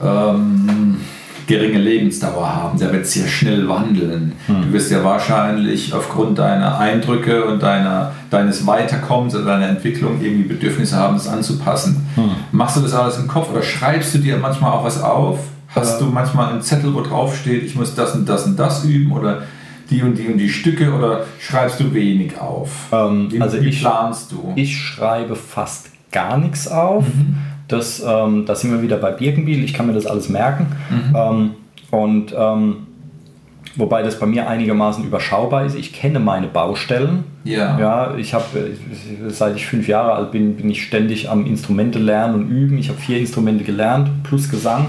ähm, geringe Lebensdauer haben. Der wird sehr schnell wandeln. Hm. Du wirst ja wahrscheinlich aufgrund deiner Eindrücke und deiner, deines Weiterkommens oder deiner Entwicklung irgendwie Bedürfnisse haben, das anzupassen. Hm. Machst du das alles im Kopf oder schreibst du dir manchmal auch was auf? Hast du manchmal einen Zettel, wo drauf steht, ich muss das und das und das üben oder die und die und die Stücke oder schreibst du wenig auf? Ähm, wie, also wie ich, planst du? Ich schreibe fast gar nichts auf. Mhm. Das, ähm, da sind wir wieder bei Birkenbiel, ich kann mir das alles merken. Mhm. Ähm, und ähm, wobei das bei mir einigermaßen überschaubar ist. Ich kenne meine Baustellen. Ja. ja ich habe, seit ich fünf Jahre alt bin, bin ich ständig am Instrumente lernen und üben. Ich habe vier Instrumente gelernt, plus Gesang.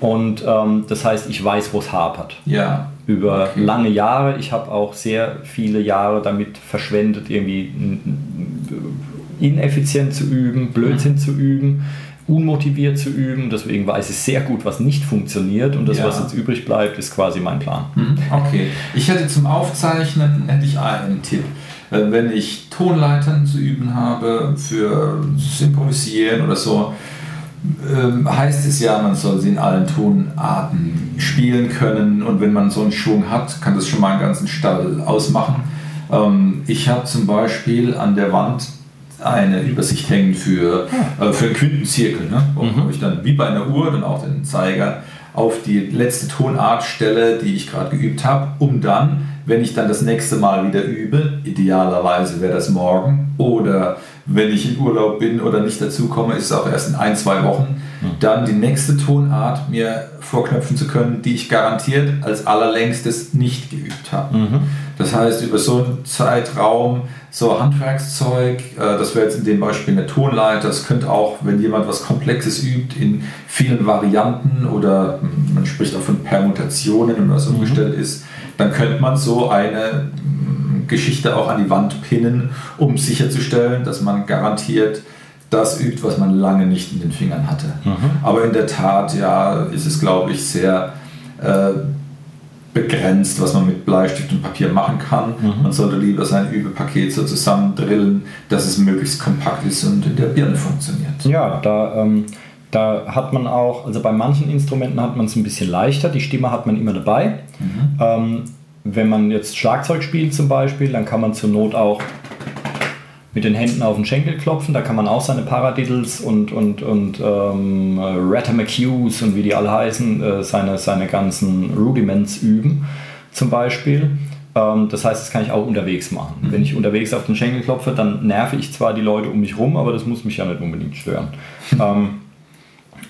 Und ähm, das heißt, ich weiß, wo es hapert. Ja. Über okay. lange Jahre. Ich habe auch sehr viele Jahre damit verschwendet, irgendwie ineffizient zu üben, Blödsinn mhm. zu üben unmotiviert zu üben. Deswegen weiß ich sehr gut, was nicht funktioniert und das, ja. was jetzt übrig bleibt, ist quasi mein Plan. Mhm. Okay. Ich hätte zum Aufzeichnen hätte ich einen Tipp. Wenn ich Tonleitern zu üben habe für Improvisieren oder so, ähm, heißt es ja, man soll sie in allen Tonarten spielen können und wenn man so einen Schwung hat, kann das schon mal einen ganzen Stall ausmachen. Ähm, ich habe zum Beispiel an der Wand eine Übersicht hängen für, ah. äh, für einen Quintenzirkel, ne? wo mhm. ich dann wie bei einer Uhr dann auch den Zeiger auf die letzte Tonart stelle, die ich gerade geübt habe, um dann, wenn ich dann das nächste Mal wieder übe, idealerweise wäre das morgen oder wenn ich in Urlaub bin oder nicht dazu komme, ist es auch erst in ein, zwei Wochen, dann die nächste Tonart mir vorknöpfen zu können, die ich garantiert als allerlängstes nicht geübt habe. Mhm. Das heißt, über so einen Zeitraum, so Handwerkszeug, äh, das wäre jetzt in dem Beispiel eine Tonleiter, das könnte auch, wenn jemand was Komplexes übt, in vielen Varianten oder hm, man spricht auch von Permutationen, wenn was umgestellt ist, dann könnte man so eine hm, Geschichte auch an die Wand pinnen, um sicherzustellen, dass man garantiert das übt, was man lange nicht in den Fingern hatte. Aber in der Tat, ja, ist es, glaube ich, sehr äh, begrenzt, was man mit Bleistift und Papier machen kann. Mhm. Man sollte lieber sein Übepaket so zusammendrillen, dass es möglichst kompakt ist und in der Birne funktioniert. Ja, da, ähm, da hat man auch, also bei manchen Instrumenten hat man es ein bisschen leichter, die Stimme hat man immer dabei. Ähm, wenn man jetzt Schlagzeug spielt zum Beispiel, dann kann man zur Not auch mit den Händen auf den Schenkel klopfen, da kann man auch seine Paradiddles und, und, und ähm, Ratter McHughes und wie die alle heißen, äh, seine, seine ganzen Rudiments üben zum Beispiel. Ähm, das heißt, das kann ich auch unterwegs machen. Wenn ich unterwegs auf den Schenkel klopfe, dann nerve ich zwar die Leute um mich rum, aber das muss mich ja nicht unbedingt stören. ähm,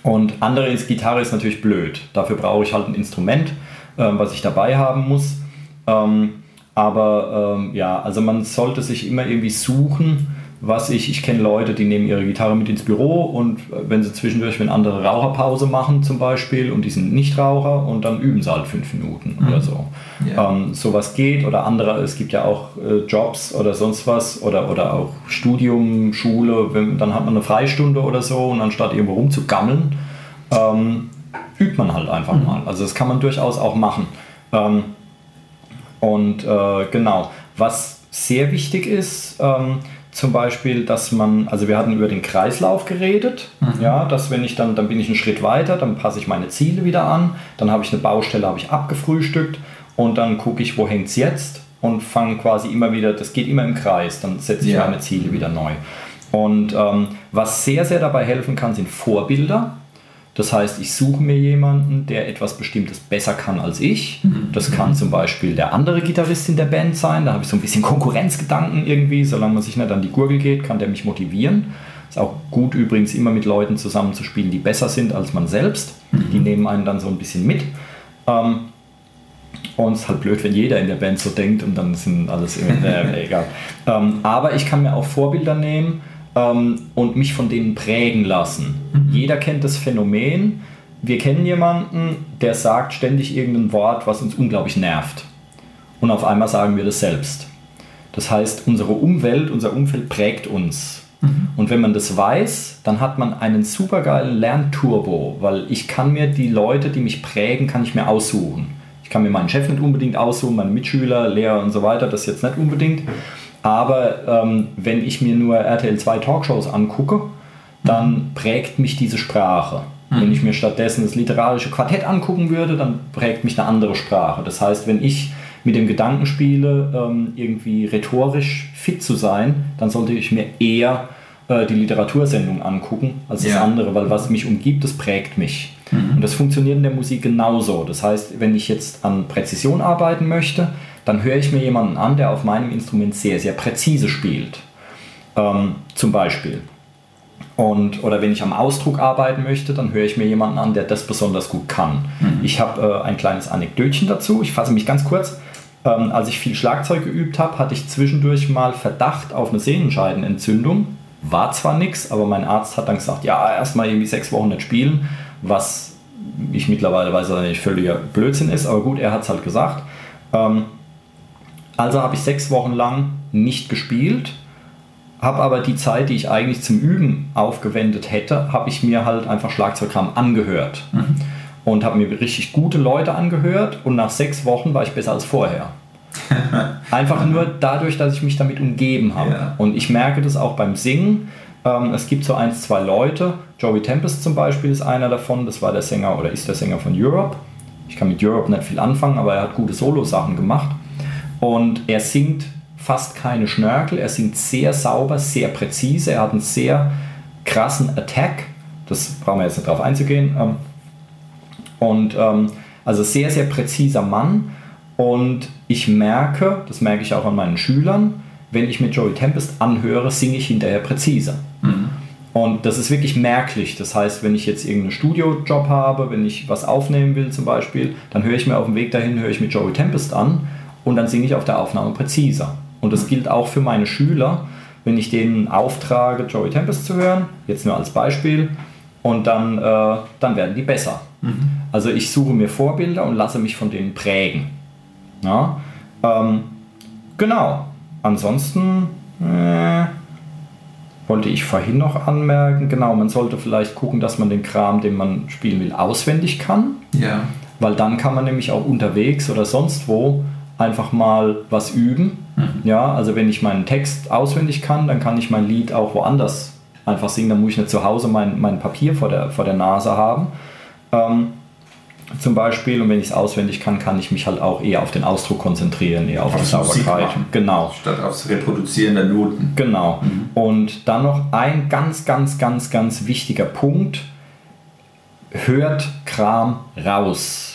und andere ist Gitarre ist natürlich blöd. Dafür brauche ich halt ein Instrument, ähm, was ich dabei haben muss. Ähm, aber ähm, ja, also man sollte sich immer irgendwie suchen, was ich, ich kenne Leute, die nehmen ihre Gitarre mit ins Büro und äh, wenn sie zwischendurch, wenn andere Raucherpause machen zum Beispiel und die sind nicht Raucher und dann üben sie halt fünf Minuten oder so. Ja. Ähm, sowas geht oder andere, es gibt ja auch äh, Jobs oder sonst was oder, oder auch Studium, Schule, wenn, dann hat man eine Freistunde oder so und anstatt irgendwo rumzugammeln, ähm, übt man halt einfach mal. Also das kann man durchaus auch machen. Ähm, und äh, genau, was sehr wichtig ist, ähm, zum Beispiel, dass man, also wir hatten über den Kreislauf geredet, ja, dass wenn ich dann, dann bin ich einen Schritt weiter, dann passe ich meine Ziele wieder an, dann habe ich eine Baustelle, habe ich abgefrühstückt. Und dann gucke ich, wo hängt es jetzt? Und fange quasi immer wieder, das geht immer im Kreis, dann setze ich Ja. meine Ziele wieder neu. Und ähm, was sehr, sehr dabei helfen kann, sind Vorbilder. Das heißt, ich suche mir jemanden, der etwas Bestimmtes besser kann als ich. Das kann zum Beispiel der andere Gitarrist in der Band sein. Da habe ich so ein bisschen Konkurrenzgedanken irgendwie. Solange man sich nicht an die Gurgel geht, kann der mich motivieren. Ist auch gut übrigens immer mit Leuten zusammenzuspielen, die besser sind als man selbst. Die nehmen einen dann so ein bisschen mit. Ähm, und es ist halt blöd, wenn jeder in der Band so denkt und dann sind alles äh, egal. Ähm, aber ich kann mir auch Vorbilder nehmen ähm, und mich von denen prägen lassen. Jeder kennt das Phänomen. Wir kennen jemanden, der sagt ständig irgendein Wort, was uns unglaublich nervt. Und auf einmal sagen wir das selbst. Das heißt, unsere Umwelt, unser Umfeld prägt uns. Und wenn man das weiß, dann hat man einen supergeilen Lernturbo, weil ich kann mir die Leute, die mich prägen, kann ich mir aussuchen. Ich kann mir meinen Chef nicht unbedingt aussuchen, meine Mitschüler, Lehrer und so weiter, das jetzt nicht unbedingt. Aber ähm, wenn ich mir nur RTL 2 Talkshows angucke, dann prägt mich diese Sprache. Wenn ich mir stattdessen das literarische Quartett angucken würde, dann prägt mich eine andere Sprache. Das heißt, wenn ich mit dem Gedanken spiele, ähm, irgendwie rhetorisch fit zu sein, dann sollte ich mir eher äh, die Literatursendung angucken als das Ja. andere, weil was mich umgibt, das prägt mich. Und das funktioniert in der Musik genauso. Das heißt, wenn ich jetzt an Präzision arbeiten möchte, dann höre ich mir jemanden an, der auf meinem Instrument sehr, sehr präzise spielt. Ähm, zum Beispiel. Und, oder wenn ich am Ausdruck arbeiten möchte, dann höre ich mir jemanden an, der das besonders gut kann. Ich habe äh, ein kleines Anekdötchen dazu. Ich fasse mich ganz kurz. Ähm, als ich viel Schlagzeug geübt habe, hatte ich zwischendurch mal Verdacht auf eine Sehnenscheidenentzündung. War zwar nichts, aber mein Arzt hat dann gesagt, ja, erstmal irgendwie sechs Wochen nicht spielen, was ich mittlerweile weiß, dass eigentlich völliger Blödsinn ist, aber gut, er hat es halt gesagt. Ähm, also habe ich sechs Wochen lang nicht gespielt, habe aber die Zeit, die ich eigentlich zum Üben aufgewendet hätte, habe ich mir halt einfach Schlagzeugkram angehört. Und habe mir richtig gute Leute angehört und nach sechs Wochen war ich besser als vorher. Einfach nur dadurch, dass ich mich damit umgeben habe. Ja. Und ich merke das auch beim Singen. Ähm, es gibt so ein, zwei Leute, Joey Tempest zum Beispiel ist einer davon, das war der Sänger oder ist der Sänger von Europe. Ich kann mit Europe nicht viel anfangen, aber er hat gute Solo-Sachen gemacht. Und er singt fast keine Schnörkel, er singt sehr sauber, sehr präzise, er hat einen sehr krassen Attack. Das brauchen wir jetzt nicht drauf einzugehen. Ähm, Und ähm, also sehr, sehr präziser Mann. Und ich merke, das merke ich auch an meinen Schülern, wenn ich mir Joey Tempest anhöre, singe ich hinterher präziser. Mhm. Und das ist wirklich merklich. Das heißt, wenn ich jetzt irgendeinen Studiojob habe, wenn ich was aufnehmen will zum Beispiel, dann höre ich mir auf dem Weg dahin, höre ich mir Joey Tempest an und dann singe ich auf der Aufnahme präziser. Und das gilt auch für meine Schüler, wenn ich denen auftrage, Joey Tempest zu hören, jetzt nur als Beispiel, und dann, äh, dann werden die besser. Also ich suche mir Vorbilder und lasse mich von denen prägen. Ja? Ähm, genau. Ansonsten äh, wollte ich vorhin noch anmerken, genau, man sollte vielleicht gucken, dass man den Kram, den man spielen will, auswendig kann, Ja. weil dann kann man nämlich auch unterwegs oder sonst wo einfach mal was üben. Ja, also wenn ich meinen Text auswendig kann, dann kann ich mein Lied auch woanders einfach singen, dann muss ich nicht zu Hause mein, mein Papier vor der, vor der Nase haben. Ähm, zum Beispiel, und wenn ich es auswendig kann, kann ich mich halt auch eher auf den Ausdruck konzentrieren, eher auf die Aufs Musik Sauberkeit. Genau. Statt aufs Reproduzieren der Noten. Genau. Und dann noch ein ganz, ganz, ganz, ganz wichtiger Punkt. Hört Kram raus.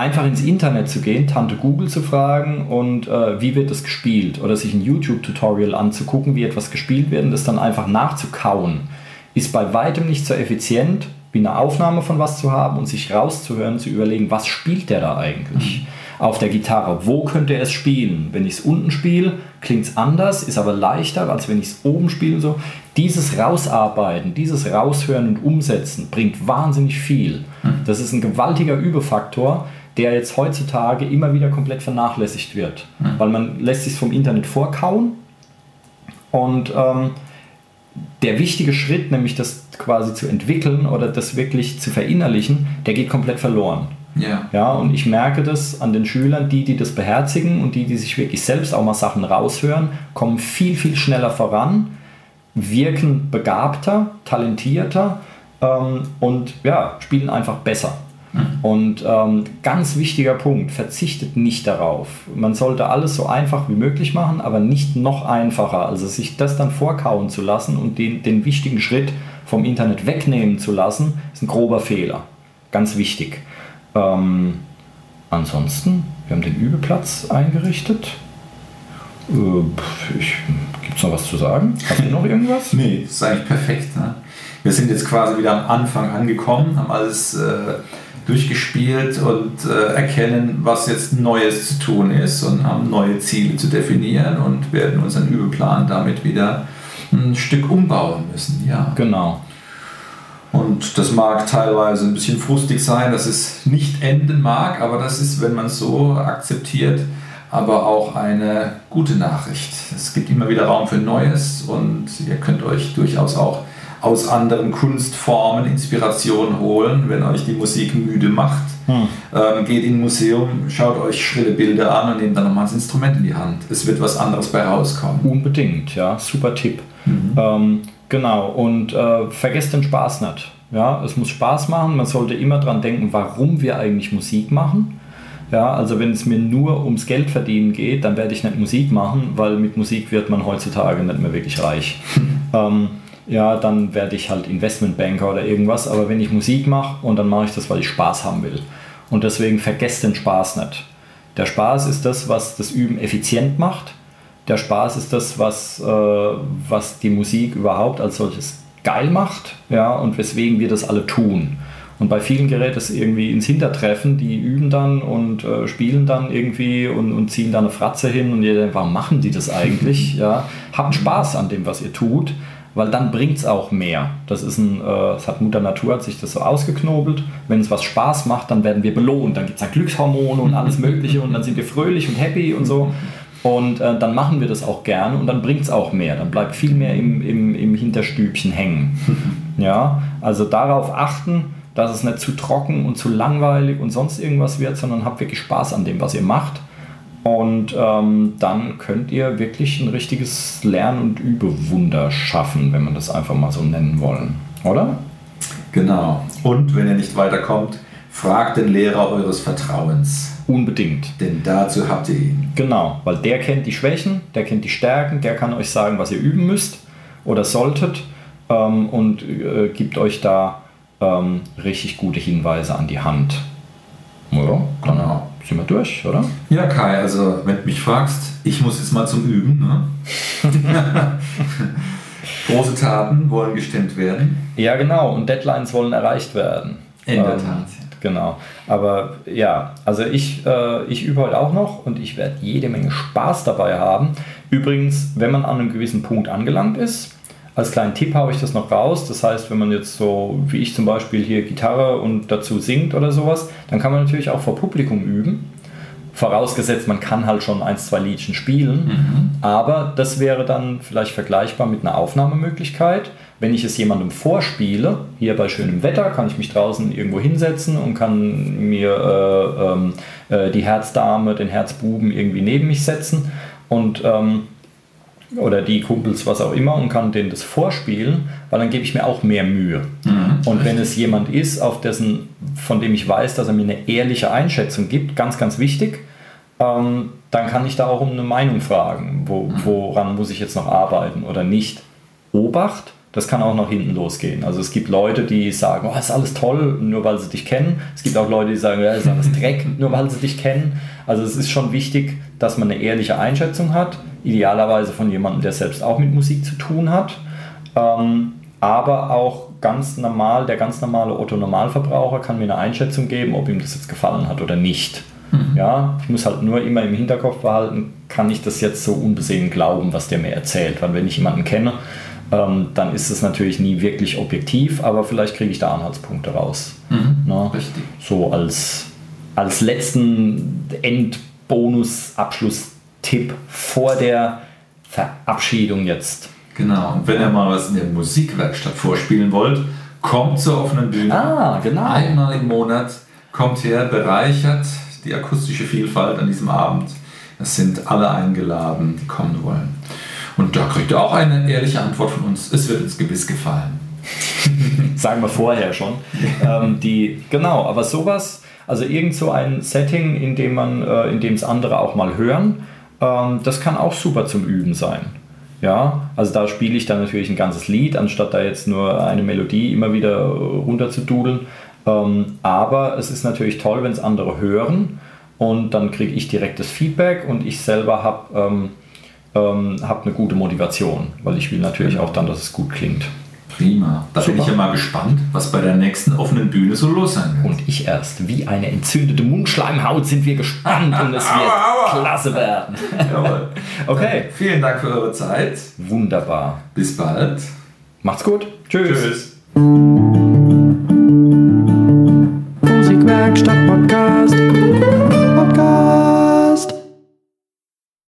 Einfach ins Internet zu gehen, Tante Google zu fragen und äh, wie wird das gespielt oder sich ein YouTube-Tutorial anzugucken, wie etwas gespielt wird und das dann einfach nachzukauen, ist bei weitem nicht so effizient, wie eine Aufnahme von was zu haben und sich rauszuhören, zu überlegen, was spielt der da eigentlich auf der Gitarre, wo könnte er es spielen. Wenn ich es unten spiele, klingt es anders, ist aber leichter, als wenn ich es oben spiele. So. Dieses Rausarbeiten, dieses Raushören und Umsetzen bringt wahnsinnig viel. Das ist ein gewaltiger Übefaktor, der jetzt heutzutage immer wieder komplett vernachlässigt wird. Weil man lässt sich vom Internet vorkauen und ähm, der wichtige Schritt, nämlich das quasi zu entwickeln oder das wirklich zu verinnerlichen, der geht komplett verloren. Ja. Ja, und ich merke das an den Schülern, die, die das beherzigen und die, die sich wirklich selbst auch mal Sachen raushören, kommen viel, viel schneller voran, wirken begabter, talentierter ähm, und ja, spielen einfach besser. Und ähm, ganz wichtiger Punkt, verzichtet nicht darauf. Man sollte alles so einfach wie möglich machen, aber nicht noch einfacher. Also sich das dann vorkauen zu lassen und den, den wichtigen Schritt vom Internet wegnehmen zu lassen, ist ein grober Fehler. Ganz wichtig. Ähm, ansonsten, wir haben den Übeplatz eingerichtet. Äh, Gibt es noch was zu sagen? Hast du noch irgendwas? Nee, das ist eigentlich perfekt. Ne? Wir sind jetzt quasi wieder am Anfang angekommen, haben alles äh, durchgespielt und äh, erkennen, was jetzt Neues zu tun ist und haben neue Ziele zu definieren und werden unseren Übeplan damit wieder ein Stück umbauen müssen. Ja. Genau. Und das mag teilweise ein bisschen frustig sein, dass es nicht enden mag, aber das ist, wenn man es so akzeptiert, aber auch eine gute Nachricht. Es gibt immer wieder Raum für Neues und ihr könnt euch durchaus auch aus anderen Kunstformen Inspiration holen, wenn euch die Musik müde macht. Hm. Ähm, geht in ein Museum, schaut euch schrille Bilder an und nehmt dann nochmal das Instrument in die Hand. Es wird was anderes bei rauskommen. Unbedingt, ja, super Tipp. Ähm, genau, und äh, vergesst den Spaß nicht. Ja, es muss Spaß machen, man sollte immer dran denken, warum wir eigentlich Musik machen. Ja, also wenn es mir nur ums Geld verdienen geht, dann werde ich nicht Musik machen, weil mit Musik wird man heutzutage nicht mehr wirklich reich. ähm, ja, dann werde ich halt Investmentbanker oder irgendwas, aber wenn ich Musik mache und dann mache ich das, weil ich Spaß haben will. Und deswegen vergesst den Spaß nicht. Der Spaß ist das, was das Üben effizient macht. Der Spaß ist das, was, äh, was die Musik überhaupt als solches geil macht, ja, und weswegen wir das alle tun. Und bei vielen gerät es irgendwie ins Hintertreffen, die üben dann und äh, spielen dann irgendwie und, und ziehen da eine Fratze hin und ihr denkt, warum machen die das eigentlich? Ja, habt Spaß an dem, was ihr tut, weil dann bringt es auch mehr. Das ist ein, äh, das hat Mutter Natur hat sich das so ausgeknobelt. Wenn es was Spaß macht, dann werden wir belohnt. Dann gibt es da Glückshormone und alles Mögliche und dann sind wir fröhlich und happy und so. Und äh, dann machen wir das auch gerne und dann bringt es auch mehr. Dann bleibt viel mehr im, im, im Hinterstübchen hängen. ja, also darauf achten, dass es nicht zu trocken und zu langweilig und sonst irgendwas wird, sondern habt wirklich Spaß an dem, was ihr macht. Und ähm, dann könnt ihr wirklich ein richtiges Lern- und Übewunder schaffen, wenn man das einfach mal so nennen wollen. Oder? Genau. Und wenn ihr nicht weiterkommt, fragt den Lehrer eures Vertrauens. Unbedingt. Denn dazu habt ihr ihn. Genau, weil der kennt die Schwächen, der kennt die Stärken, der kann euch sagen, was ihr üben müsst oder solltet ähm, und äh, gibt euch da ähm, richtig gute Hinweise an die Hand. Ja, Genau. Sind wir durch, oder? Ja, Kai, also wenn du mich fragst, ich muss jetzt mal zum Üben. Ne? Große Taten wollen gestimmt werden. Ja, genau. Und Deadlines wollen erreicht werden. In der Ähm, Tat. Genau. Aber ja, also ich, äh, ich übe heute auch noch und ich werde jede Menge Spaß dabei haben. Übrigens, wenn man an einem gewissen Punkt angelangt ist, als kleinen Tipp habe ich das noch raus. Das heißt, wenn man jetzt so, wie ich zum Beispiel hier Gitarre und dazu singt oder sowas, dann kann man natürlich auch vor Publikum üben. Vorausgesetzt, man kann halt schon ein, zwei Liedchen spielen. Aber das wäre dann vielleicht vergleichbar mit einer Aufnahmemöglichkeit. Wenn ich es jemandem vorspiele, hier bei schönem Wetter, kann ich mich draußen irgendwo hinsetzen und kann mir äh, ähm, äh, die Herzdame, den Herzbuben irgendwie neben mich setzen und ähm, oder die Kumpels, was auch immer, und kann denen das vorspielen, weil dann gebe ich mir auch mehr Mühe. und wenn es jemand ist, auf dessen, von dem ich weiß, dass er mir eine ehrliche Einschätzung gibt, ganz, ganz wichtig, ähm, dann kann ich da auch um eine Meinung fragen, wo, woran muss ich jetzt noch arbeiten oder nicht. Obacht, das kann auch nach hinten losgehen. Also es gibt Leute, die sagen, oh, ist alles toll, nur weil sie dich kennen. Es gibt auch Leute, die sagen, ja, ist alles Dreck, nur weil sie dich kennen. Also es ist schon wichtig, dass man eine ehrliche Einschätzung hat, idealerweise von jemandem, der selbst auch mit Musik zu tun hat. Ähm, aber auch ganz normal, der ganz normale Otto-Normalverbraucher kann mir eine Einschätzung geben, ob ihm das jetzt gefallen hat oder nicht. Ja, ich muss halt nur immer im Hinterkopf behalten, kann ich das jetzt so unbesehen glauben, was der mir erzählt. Weil wenn ich jemanden kenne, ähm, dann ist es natürlich nie wirklich objektiv, aber vielleicht kriege ich da Anhaltspunkte raus. Ne? Richtig. So als, als letzten Endbonus-Abschlusstipp vor der Verabschiedung jetzt. Genau. Und wenn ihr mal was in der Musikwerkstatt vorspielen wollt, kommt zur offenen Bühne. Ah, genau. Einmal im Monat kommt her, bereichert die akustische Vielfalt an diesem Abend. Es sind alle eingeladen, die kommen wollen. Und da kriegt ihr auch eine ehrliche Antwort von uns. Es wird uns gewiss gefallen. sagen wir vorher schon. ähm, die, genau, aber sowas, also irgend so ein Setting, in dem man, äh, in dem es andere auch mal hören, ähm, das kann auch super zum Üben sein. Ja, also da spiele ich dann natürlich ein ganzes Lied, anstatt da jetzt nur eine Melodie immer wieder äh, runter zu dudeln. Ähm, aber es ist natürlich toll, wenn es andere hören und dann kriege ich direkt das Feedback und ich selber habe ähm, ähm, hab eine gute Motivation, weil ich will natürlich auch dann, dass es gut klingt. Prima. Da bin Super. ich ja mal gespannt, was bei der nächsten offenen Bühne so los sein wird. Und ich erst. Wie eine entzündete Mundschleimhaut sind wir gespannt und es wird Aua, aua. klasse werden. Jawohl. Okay. Dann Vielen Dank für eure Zeit. Wunderbar. Bis bald. Macht's gut. Tschüss. Tschüss.